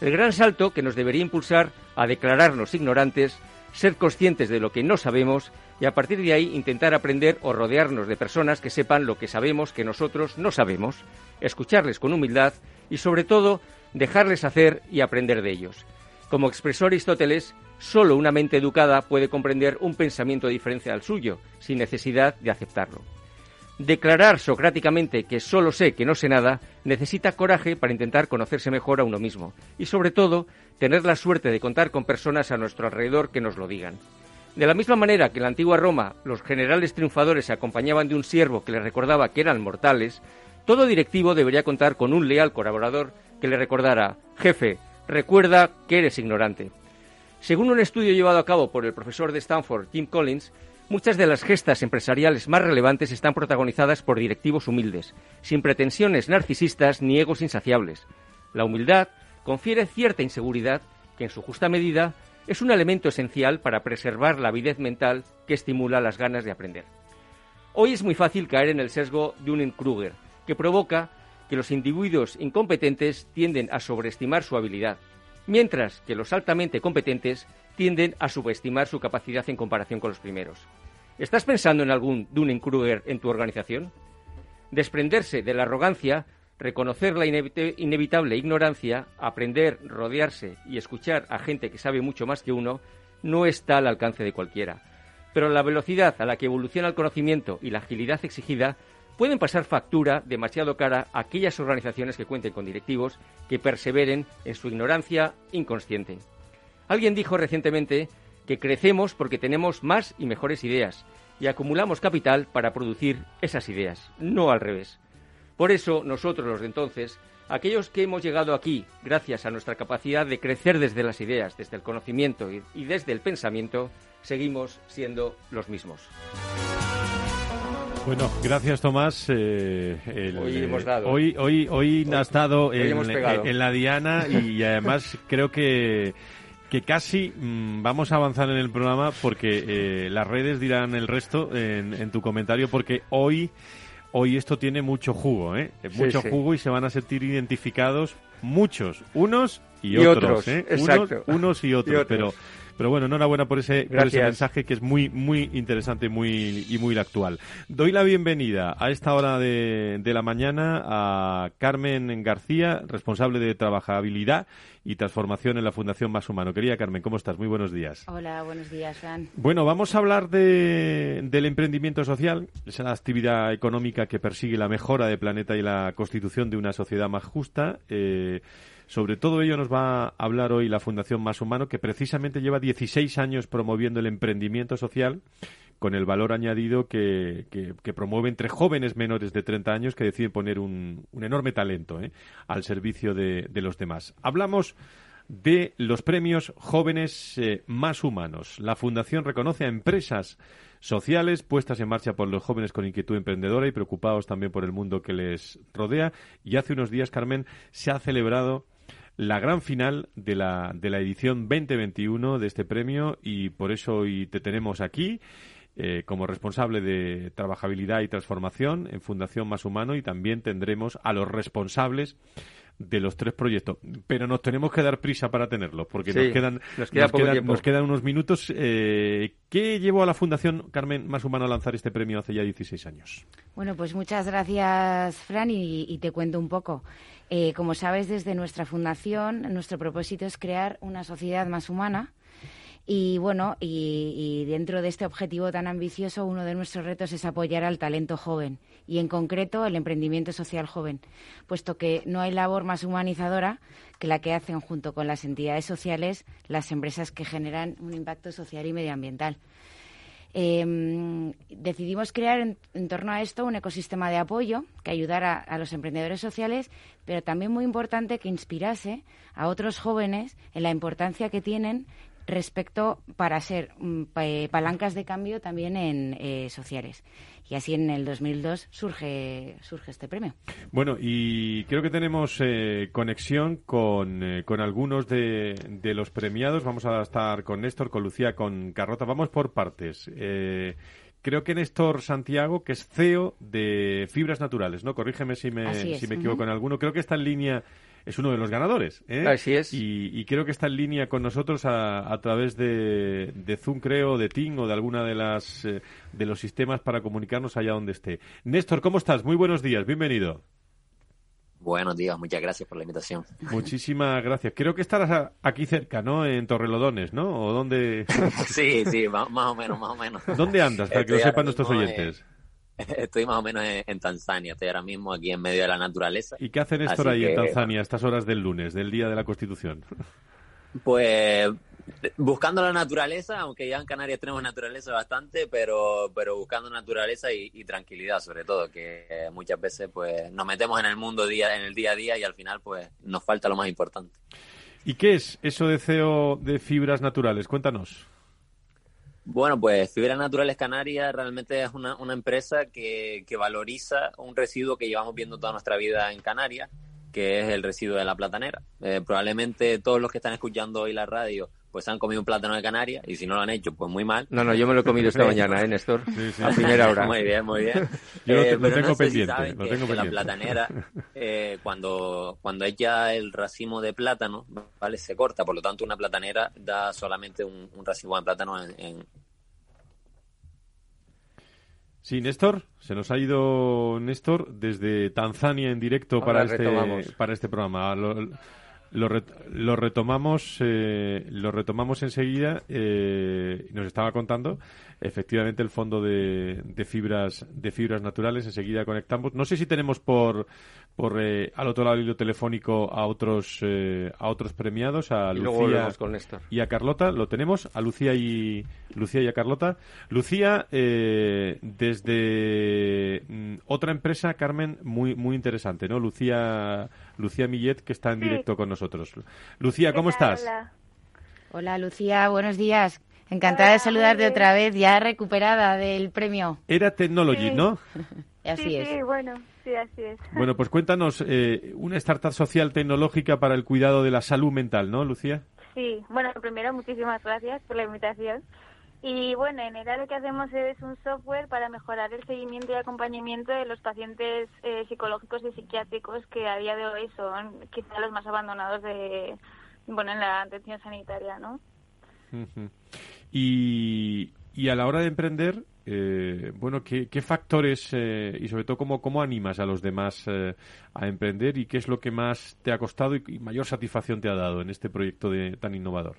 El gran salto que nos debería impulsar a declararnos ignorantes, ser conscientes de lo que no sabemos y a partir de ahí intentar aprender o rodearnos de personas que sepan lo que sabemos que nosotros no sabemos, escucharles con humildad y sobre todo dejarles hacer y aprender de ellos. Como expresó Aristóteles, solo una mente educada puede comprender un pensamiento diferente al suyo, sin necesidad de aceptarlo. Declarar socráticamente que solo sé que no sé nada necesita coraje para intentar conocerse mejor a uno mismo y sobre todo tener la suerte de contar con personas a nuestro alrededor que nos lo digan. De la misma manera que en la antigua Roma los generales triunfadores se acompañaban de un siervo que les recordaba que eran mortales, todo directivo debería contar con un leal colaborador que le recordara, jefe, recuerda que eres ignorante. Según un estudio llevado a cabo por el profesor de Stanford, Tim Collins, muchas de las gestas empresariales más relevantes están protagonizadas por directivos humildes, sin pretensiones narcisistas ni egos insaciables. La humildad confiere cierta inseguridad que, en su justa medida, es un elemento esencial para preservar la avidez mental que estimula las ganas de aprender. Hoy es muy fácil caer en el sesgo de un Kruger, que provoca que los individuos incompetentes tienden a sobreestimar su habilidad, mientras que los altamente competentes tienden a subestimar su capacidad en comparación con los primeros. ¿Estás pensando en algún Dunning-Kruger en tu organización? Desprenderse de la arrogancia, reconocer la inevitable ignorancia, aprender, rodearse y escuchar a gente que sabe mucho más que uno, no está al alcance de cualquiera. Pero la velocidad a la que evoluciona el conocimiento y la agilidad exigida pueden pasar factura demasiado cara aquellas organizaciones que cuenten con directivos que perseveren en su ignorancia inconsciente. Alguien dijo recientemente que crecemos porque tenemos más y mejores ideas y acumulamos capital para producir esas ideas, no al revés. Por eso nosotros los de entonces, aquellos que hemos llegado aquí gracias a nuestra capacidad de crecer desde las ideas, desde el conocimiento y desde el pensamiento, seguimos siendo los mismos. Bueno, gracias Tomás. Eh, hoy hemos dado. Hoy, hoy, hoy, has estado en, la diana y además *laughs* creo que que casi mm, vamos a avanzar en el programa porque eh, las redes dirán el resto en, tu comentario porque hoy hoy esto tiene mucho jugo, ¿eh? Mucho jugo y se van a sentir identificados muchos, unos y, otros, ¿eh? Unos, *laughs* y otros, pero pero bueno, enhorabuena por ese, por ese mensaje que es muy, muy interesante muy, y muy actual. Doy la bienvenida a esta hora de, de la mañana a Carmen García, responsable de trabajabilidad y transformación en la Fundación Más Humano. Querida Carmen, ¿cómo estás? Muy buenos días. Hola, buenos días, Fran. Bueno, vamos a hablar de, del emprendimiento social, esa actividad económica que persigue la mejora del planeta y la constitución de una sociedad más justa. Eh, sobre todo ello nos va a hablar hoy la Fundación Más Humano, que precisamente lleva 16 años promoviendo el emprendimiento social con el valor añadido que, que, promueve entre jóvenes menores de 30 años que deciden poner un, enorme talento ¿eh? al servicio de, los demás. Hablamos de los premios jóvenes eh, más humanos. La Fundación reconoce a empresas sociales puestas en marcha por los jóvenes con inquietud emprendedora y preocupados también por el mundo que les rodea. Y hace unos días, Carmen, se ha celebrado la gran final de la, de la edición 2021 de este premio y por eso hoy te tenemos aquí. Eh, como responsable de trabajabilidad y transformación en Fundación Más Humano y también tendremos a los responsables de los tres proyectos. Pero nos tenemos que dar prisa para tenerlos, porque nos, quedan, nos, quedan, unos minutos. Eh, ¿Qué llevó a la Fundación Carmen Más Humano a lanzar este premio hace ya 16 años? Bueno, pues muchas gracias, Fran, y te cuento un poco. Eh, como sabes, desde nuestra fundación, nuestro propósito es crear una sociedad más humana. Y bueno, y, dentro de este objetivo tan ambicioso, uno de nuestros retos es apoyar al talento joven y, en concreto, el emprendimiento social joven, puesto que no hay labor más humanizadora que la que hacen junto con las entidades sociales las empresas que generan un impacto social y medioambiental. Em, decidimos crear en, torno a esto un ecosistema de apoyo que ayudara a los emprendedores sociales, pero también muy importante que inspirase a otros jóvenes en la importancia que tienen respecto para ser mm, palancas de cambio también en eh, sociales. Y así en el 2002 surge, surge este premio. Bueno, y creo que tenemos eh, conexión con, eh, con algunos de, de, los premiados. Vamos a estar con Néstor, con Lucía, con Carrota. Vamos por partes. creo que Néstor Santiago, que es CEO de Fibras Naturales, ¿no? Corrígeme si me, si me equivoco en alguno. Creo que está en línea es uno de los ganadores. ¿eh? Así es. Y, creo que está en línea con nosotros a, través de, Zoom, creo, de Ting o de alguna de las eh, de los sistemas para comunicarnos allá donde esté. Néstor, ¿cómo estás? Muy buenos días, bienvenido. Buenos días, muchas gracias por la invitación. Muchísimas *laughs* gracias. Creo que estarás aquí cerca, ¿no? En Torrelodones, ¿no? ¿O dónde? *laughs* sí, sí, más, o menos, más o menos. ¿Dónde andas, para que lo sepan nuestros oyentes? *laughs* Estoy más o menos en, Tanzania, estoy ahora mismo aquí en medio de la naturaleza. ¿Y qué hacen esto ahí en Tanzania a estas horas del lunes, del Día de la Constitución? *laughs* Pues buscando la naturaleza, aunque ya en Canarias tenemos naturaleza bastante, pero, pero buscando naturaleza y, tranquilidad sobre todo, que muchas veces pues nos metemos en el mundo día, en el día a día y al final pues nos falta lo más importante. ¿Y qué es eso de CEO de fibras naturales? Cuéntanos. Bueno, pues Fibras Naturales Canarias realmente es una, una empresa que, que, valoriza un residuo que llevamos viendo toda nuestra vida en Canarias, que es el residuo de la platanera. Eh, probablemente todos los que están escuchando hoy la radio pues han comido un plátano de Canarias y si no lo han hecho, pues muy mal. No, no, yo me lo he comido esta mañana, ¿eh, Néstor? A primera hora. *laughs* Muy bien, muy bien. *laughs* Yo lo, eh, tengo pendiente, lo tengo La platanera, *laughs* eh, cuando, cuando echa el racimo de plátano, ¿vale? Se corta, por lo tanto una platanera da solamente un, racimo de plátano en, Sí, Néstor, se nos ha ido Néstor desde Tanzania en directo para este, para este programa. Lo, retomamos, eh, lo retomamos enseguida. Eh, nos estaba contando efectivamente el fondo de, fibras de fibras naturales. Enseguida conectamos. No sé si tenemos por por eh, al otro lado del hilo telefónico a otros eh, a otros premiados a Lucía y a Carlota. Lo tenemos a Lucía y Lucía y a Carlota. Lucía desde mm, otra empresa, Carmen, muy muy interesante, ¿no? Lucía Lucía Millet que está en directo con nosotros. Lucía, ¿cómo estás? Hola. Lucía, buenos días. Encantada de saludarte otra vez, ya recuperada del premio. Era Technology, ¿no? *laughs* así sí, es. Sí, bueno, sí, así es. Bueno, pues cuéntanos, eh, una startup social tecnológica para el cuidado de la salud mental, ¿no, Lucía? Sí, bueno, primero muchísimas gracias por la invitación. Y bueno, en realidad lo que hacemos es un software para mejorar el seguimiento y acompañamiento de los pacientes eh, psicológicos y psiquiátricos que a día de hoy son quizá los más abandonados de, bueno, en la atención sanitaria, ¿no? y, y a la hora de emprender, eh, bueno, ¿qué, factores eh, y sobre todo cómo, cómo animas a los demás eh, a emprender y qué es lo que más te ha costado y, mayor satisfacción te ha dado en este proyecto de, tan innovador?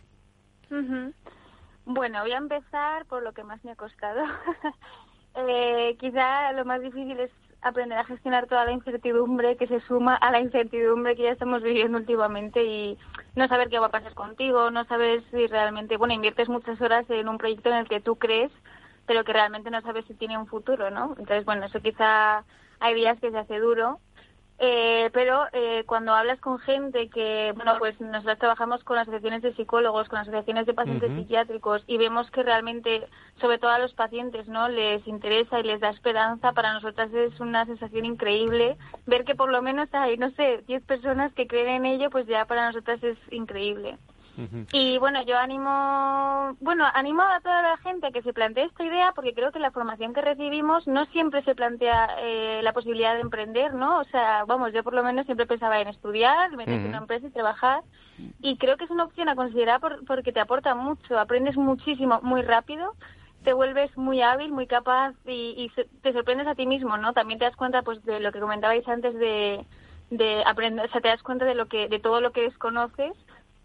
Bueno, voy a empezar por lo que más me ha costado. *laughs* quizá lo más difícil es aprender a gestionar toda la incertidumbre que se suma a la incertidumbre que ya estamos viviendo últimamente y no saber qué va a pasar contigo, no saber si realmente, bueno, inviertes muchas horas en un proyecto en el que tú crees, pero que realmente no sabes si tiene un futuro, ¿no? Entonces, bueno, eso quizá hay días que se hace duro eh, pero eh, cuando hablas con gente que, bueno, pues nosotros trabajamos con asociaciones de psicólogos, con asociaciones de pacientes psiquiátricos y vemos que realmente, sobre todo a los pacientes, ¿no? Les interesa y les da esperanza, para nosotras es una sensación increíble ver que por lo menos hay, no sé, 10 personas que creen en ello, pues ya para nosotras es increíble. Y bueno, yo animo, bueno, animo a toda la gente a que se plantee esta idea porque creo que la formación que recibimos no siempre se plantea eh, la posibilidad de emprender, ¿no? O sea, vamos, yo por lo menos siempre pensaba en estudiar, meterse en una empresa y trabajar y creo que es una opción a considerar porque te aporta mucho, aprendes muchísimo muy rápido te vuelves muy hábil, muy capaz y, te sorprendes a ti mismo, ¿no? También te das cuenta, pues, de lo que comentabais antes de, de aprender, o sea, te das cuenta de lo que, de todo lo que desconoces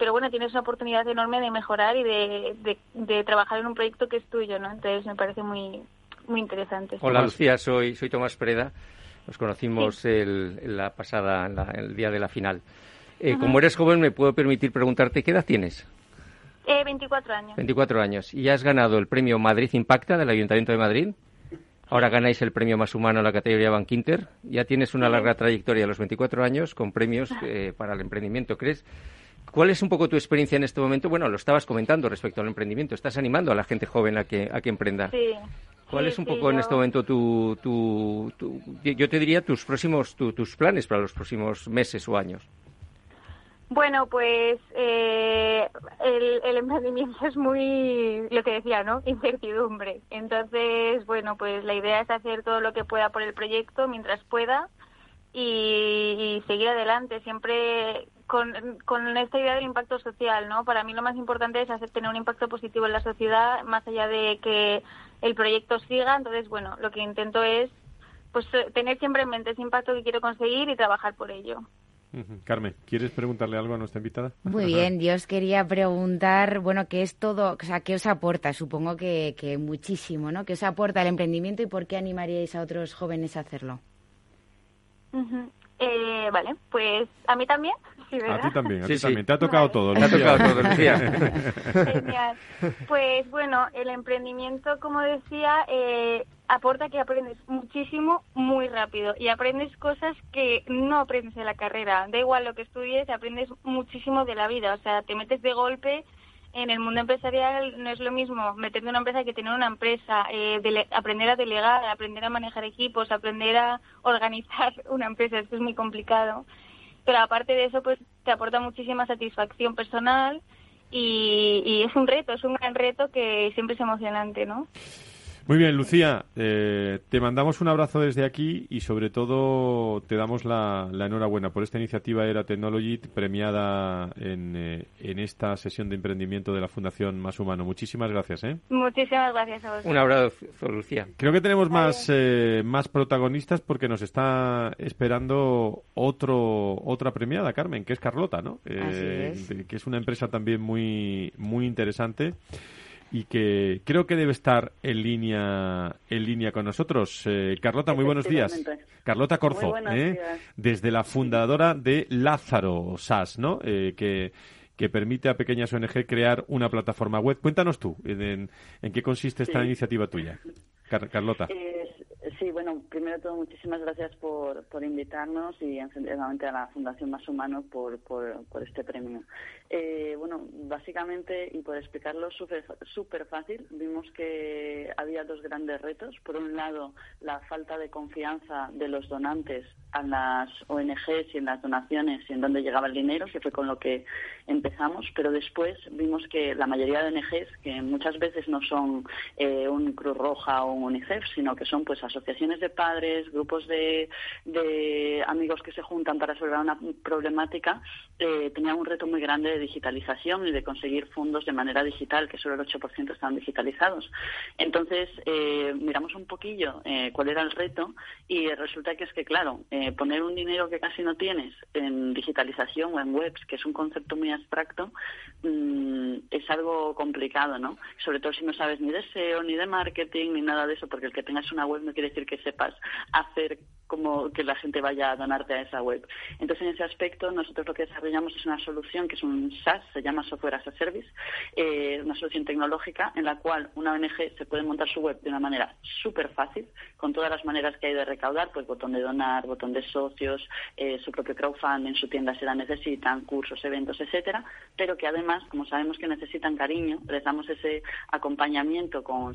pero bueno, tienes una oportunidad enorme de mejorar y de, de, trabajar en un proyecto que es tuyo, ¿no? Entonces me parece muy, muy interesante. Hola Lucía, soy, soy Tomás Preda. Nos conocimos el, la pasada, el día de la final. Eh, como eres joven, me puedo permitir preguntarte, ¿qué edad tienes? Eh, 24 años. 24 años. ¿Y has ganado el premio Madrid Impacta del Ayuntamiento de Madrid? Ahora ganáis el premio más humano en la categoría Bank Inter. Ya tienes una larga trayectoria a los 24 años con premios eh, para el emprendimiento. ¿Crees? ¿Cuál es un poco tu experiencia en este momento? Bueno, lo estabas comentando respecto al emprendimiento. Estás animando a la gente joven a que, a que emprenda. Sí. ¿Cuál Sí, es un sí, poco en este momento tu, tu, tu- yo te diría tus próximos, tu- tus planes para los próximos meses o años? Bueno, pues eh, el, el emprendimiento *laughs* es muy, lo que decía, ¿no? Incertidumbre. Entonces, bueno, pues la idea es hacer todo lo que pueda por el proyecto mientras pueda y, y seguir adelante, siempre con, con esta idea del impacto social, ¿no? Para mí lo más importante es hacer tener un impacto positivo en la sociedad, más allá de que el proyecto siga. Entonces, bueno, lo que intento es pues tener siempre en mente ese impacto que quiero conseguir y trabajar por ello. Carmen, ¿quieres preguntarle algo a nuestra invitada? Muy bien, yo os quería preguntar, bueno, ¿qué es todo, o sea, qué os aporta? Supongo que, que muchísimo, ¿no? ¿Qué os aporta el emprendimiento y por qué animaríais a otros jóvenes a hacerlo? Eh, vale, pues a mí también. Sí, A ti también, a Sí, ti sí. también. Te ha tocado todo. Te ha tocado todo, Lucía. Genial. Pues bueno, el emprendimiento, como decía, eh, aporta que aprendes muchísimo muy rápido y aprendes cosas que no aprendes en la carrera. Da igual lo que estudies, aprendes muchísimo de la vida. O sea, te metes de golpe en el mundo empresarial no es lo mismo meterte en una empresa que tener una empresa, eh, dele- aprender a delegar, aprender a manejar equipos, aprender a organizar *laughs* una empresa, esto es muy complicado. Pero aparte de eso, pues te aporta muchísima satisfacción personal y, y es un reto, es un gran reto que siempre es emocionante, ¿no? Muy bien, Lucía, eh, te mandamos un abrazo desde aquí y sobre todo te damos la, la enhorabuena por esta iniciativa Era Technology premiada en, eh, en esta sesión de emprendimiento de la Fundación Más Humano. Muchísimas gracias. ¿eh? Muchísimas gracias a vosotros. Un abrazo, Lucía. Creo que tenemos más, eh, más protagonistas porque nos está esperando otro otra premiada, Carmen, que es Carlota, ¿no? Eh, es. de- Que es una empresa también muy, muy interesante y que creo que debe estar en línea en línea con nosotros. Eh, Carlota, muy buenos días. Carlota Corzo, ¿eh? desde la fundadora de Lázaro SAS, ¿no? Eh, que que permite a pequeñas ONG crear una plataforma web. Cuéntanos tú, en, qué consiste esta Sí. iniciativa tuya, Car- Carlota. Sí, bueno, primero de todo, muchísimas gracias por, por invitarnos y encendidamente a la Fundación Más Humano por, por, este premio. Eh, bueno, básicamente, y por explicarlo súper súper fácil, vimos que había dos grandes retos. Por un lado, la falta de confianza de los donantes a las ONGs y en las donaciones y en dónde llegaba el dinero, que fue con lo que empezamos, pero después vimos que la mayoría de ONGs, que muchas veces no son eh, un Cruz Roja o un UNICEF, sino que son pues asociaciones de padres, grupos de, de amigos que se juntan para resolver una problemática, eh, tenían un reto muy grande de digitalización y de conseguir fondos de manera digital, que solo el 8% estaban digitalizados. Entonces, eh, miramos un poquillo eh, cuál era el reto y resulta que es que, claro, eh, poner un dinero que casi no tienes en digitalización o en webs, que es un concepto muy abstracto, mm, es algo complicado, ¿no? Sobre todo si no sabes ni de SEO, ni de marketing, ni nada de eso, porque el que tengas una web no quiere decir que sepas hacer como que la gente vaya a donarte a esa web. Entonces, en ese aspecto, nosotros lo que desarrollamos es una solución que es un SaaS, se llama Software as a Service, eh, una solución tecnológica en la cual una ONG se puede montar su web de una manera súper fácil, con todas las maneras que hay de recaudar, pues botón de donar, botón de socios, eh, su propio crowdfunding, su tienda si la necesitan, cursos, eventos, etcétera, pero que además, como sabemos que necesitan cariño, les damos ese acompañamiento con,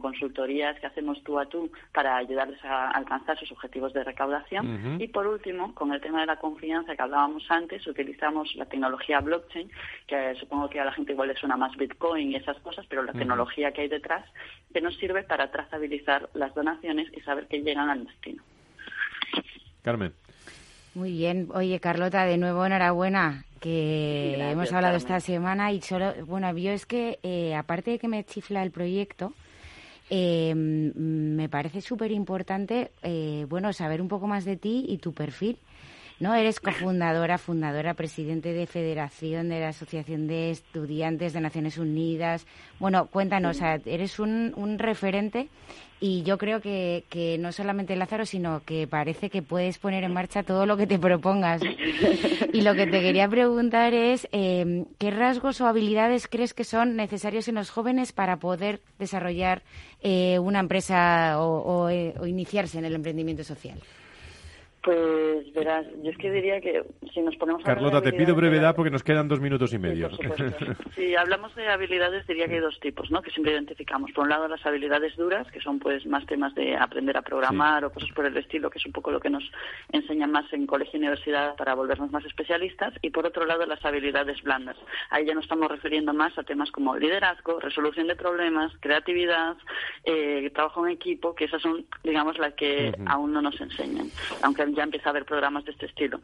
consultorías que hacemos tú a tú para ayudarles a alcanzar sus objetivos de recaudación. Ujú. Y por último, con el tema de la confianza que hablábamos antes, utilizamos la tecnología blockchain, que supongo que a la gente igual le suena más Bitcoin y esas cosas, pero la Ujú. tecnología que hay detrás, que nos sirve para trazabilizar las donaciones y saber que llegan al destino. Carmen. Muy bien. Oye, Carlota, de nuevo enhorabuena, que Gracias, hemos hablado Carmen. esta semana y solo, bueno, yo es que, eh, aparte de que me chifla el proyecto, eh, me parece súper importante, eh, bueno, saber un poco más de ti y tu perfil. ¿no? Eres cofundadora, fundadora, presidente de Federación de la Asociación de Estudiantes de Naciones Unidas. Bueno, cuéntanos, eres un, un referente y yo creo que, que, no solamente Lázaro, sino que parece que puedes poner en marcha todo lo que te propongas. *laughs* y lo que te quería preguntar es, eh, ¿qué rasgos o habilidades crees que son necesarios en los jóvenes para poder desarrollar eh, una empresa o, eh, o iniciarse en el emprendimiento social? Pues verás, yo es que diría que si nos ponemos a Carlota, te pido brevedad porque nos quedan dos minutos y medio. *laughs* si hablamos de habilidades, diría que hay dos tipos, ¿no? Que siempre identificamos. Por un lado, las habilidades duras, que son pues más temas de aprender a programar o cosas por el estilo, que es un poco lo que nos enseñan más en colegio y universidad para volvernos más especialistas. Y por otro lado, las habilidades blandas. Ahí ya nos estamos refiriendo más a temas como liderazgo, resolución de problemas, creatividad, eh, trabajo en equipo, que esas son, digamos, las que aún no nos enseñan. Aunque ya empieza a haber programas de este estilo.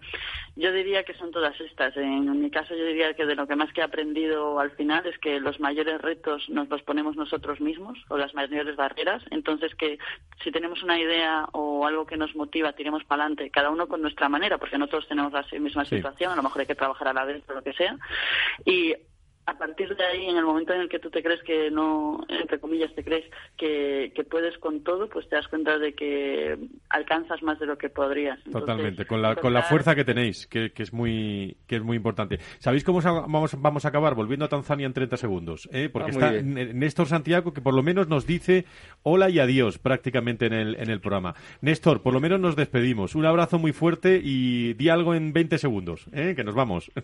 Yo diría que son todas estas. En mi caso yo diría que de lo que más que he aprendido al final es que los mayores retos nos los ponemos nosotros mismos o las mayores barreras. Entonces que si tenemos una idea o algo que nos motiva, tiremos para adelante, cada uno con nuestra manera, porque no todos tenemos la misma situación, a lo mejor hay que trabajar a la vez o lo que sea. Y a partir de ahí, en el momento en el que tú te crees que no, entre comillas, te crees que, puedes con todo, pues te das cuenta de que alcanzas más de lo que podrías. Totalmente, con la, con la fuerza que tenéis, que, que, es muy que es muy importante. ¿Sabéis cómo vamos, vamos a acabar? Volviendo a Tanzania en 30 segundos, ¿eh? porque ah, está Néstor Santiago, que por lo menos nos dice hola y adiós prácticamente en el, en el programa. Néstor, por lo menos nos despedimos. Un abrazo muy fuerte y di algo en 20 segundos, ¿eh? que nos vamos. *laughs*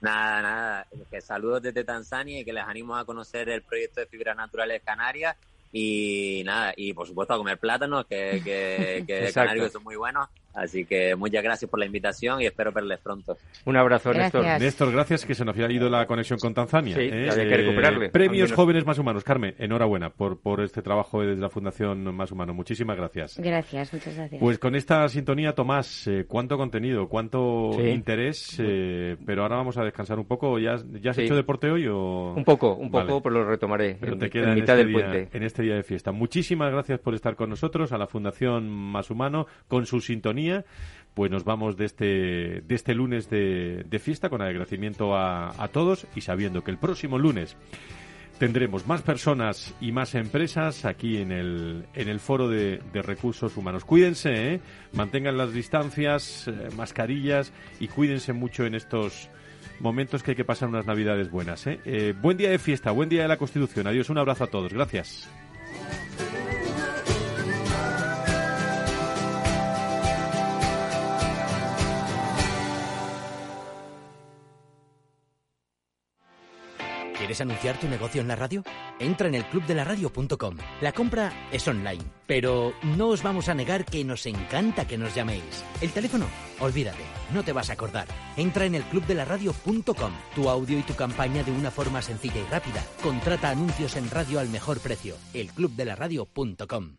Nada, nada. Que saludos desde Tanzania y que les animo a conocer el proyecto de fibras naturales Canarias y nada, y por supuesto a comer plátanos, que, que, que *laughs* canarios son muy buenos. Así que muchas gracias por la invitación y espero verles pronto. Un abrazo, Néstor. Néstor, gracias, que se nos había ido la conexión con Tanzania. Sí, ¿eh? había que recuperarle. premios Jóvenes Más Humanos. Carmen, enhorabuena por, por este trabajo desde la Fundación Más Humano. Muchísimas gracias. Gracias, muchas gracias. Pues con esta sintonía, Tomás, eh, cuánto contenido, cuánto interés, eh, pero ahora vamos a descansar un poco. ¿Ya, ya has hecho deporte hoy o...? Un poco, un poco, pero lo retomaré pero te queda en, mitad este del puente. En este día de fiesta. Muchísimas gracias por estar con nosotros, a la Fundación Más Humano, con su sintonía pues nos vamos de este, de este lunes de, fiesta con agradecimiento a, todos y sabiendo que el próximo lunes tendremos más personas y más empresas aquí en el, en el foro de, recursos humanos. Cuídense, ¿eh? mantengan las distancias, eh, mascarillas y cuídense mucho en estos momentos que hay que pasar unas navidades buenas. ¿eh? buen día de fiesta, buen día de la Constitución. Adiós, un abrazo a todos. Gracias. ¿Quieres anunciar tu negocio en la radio? Entra en el clubdelaradio.com. La compra es online, pero no os vamos a negar que nos encanta que nos llaméis. El teléfono, olvídate, no te vas a acordar. Entra en el clubdelaradio.com. Tu audio y tu campaña de una forma sencilla y rápida. Contrata anuncios en radio al mejor precio. elclubdelaradio.com.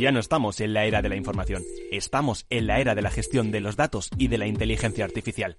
Ya no estamos en la era de la información, estamos en la era de la gestión de los datos y de la inteligencia artificial.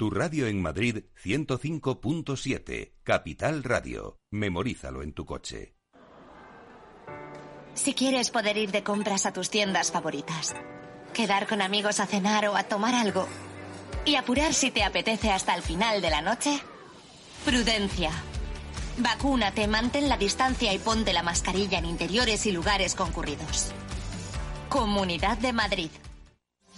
Tu radio en Madrid 105.7, Capital Radio. Memorízalo en tu coche. Si quieres poder ir de compras a tus tiendas favoritas, quedar con amigos a cenar o a tomar algo y apurar si te apetece hasta el final de la noche, prudencia. Vacúnate, mantén la distancia y ponte la mascarilla en interiores y lugares concurridos. Comunidad de Madrid.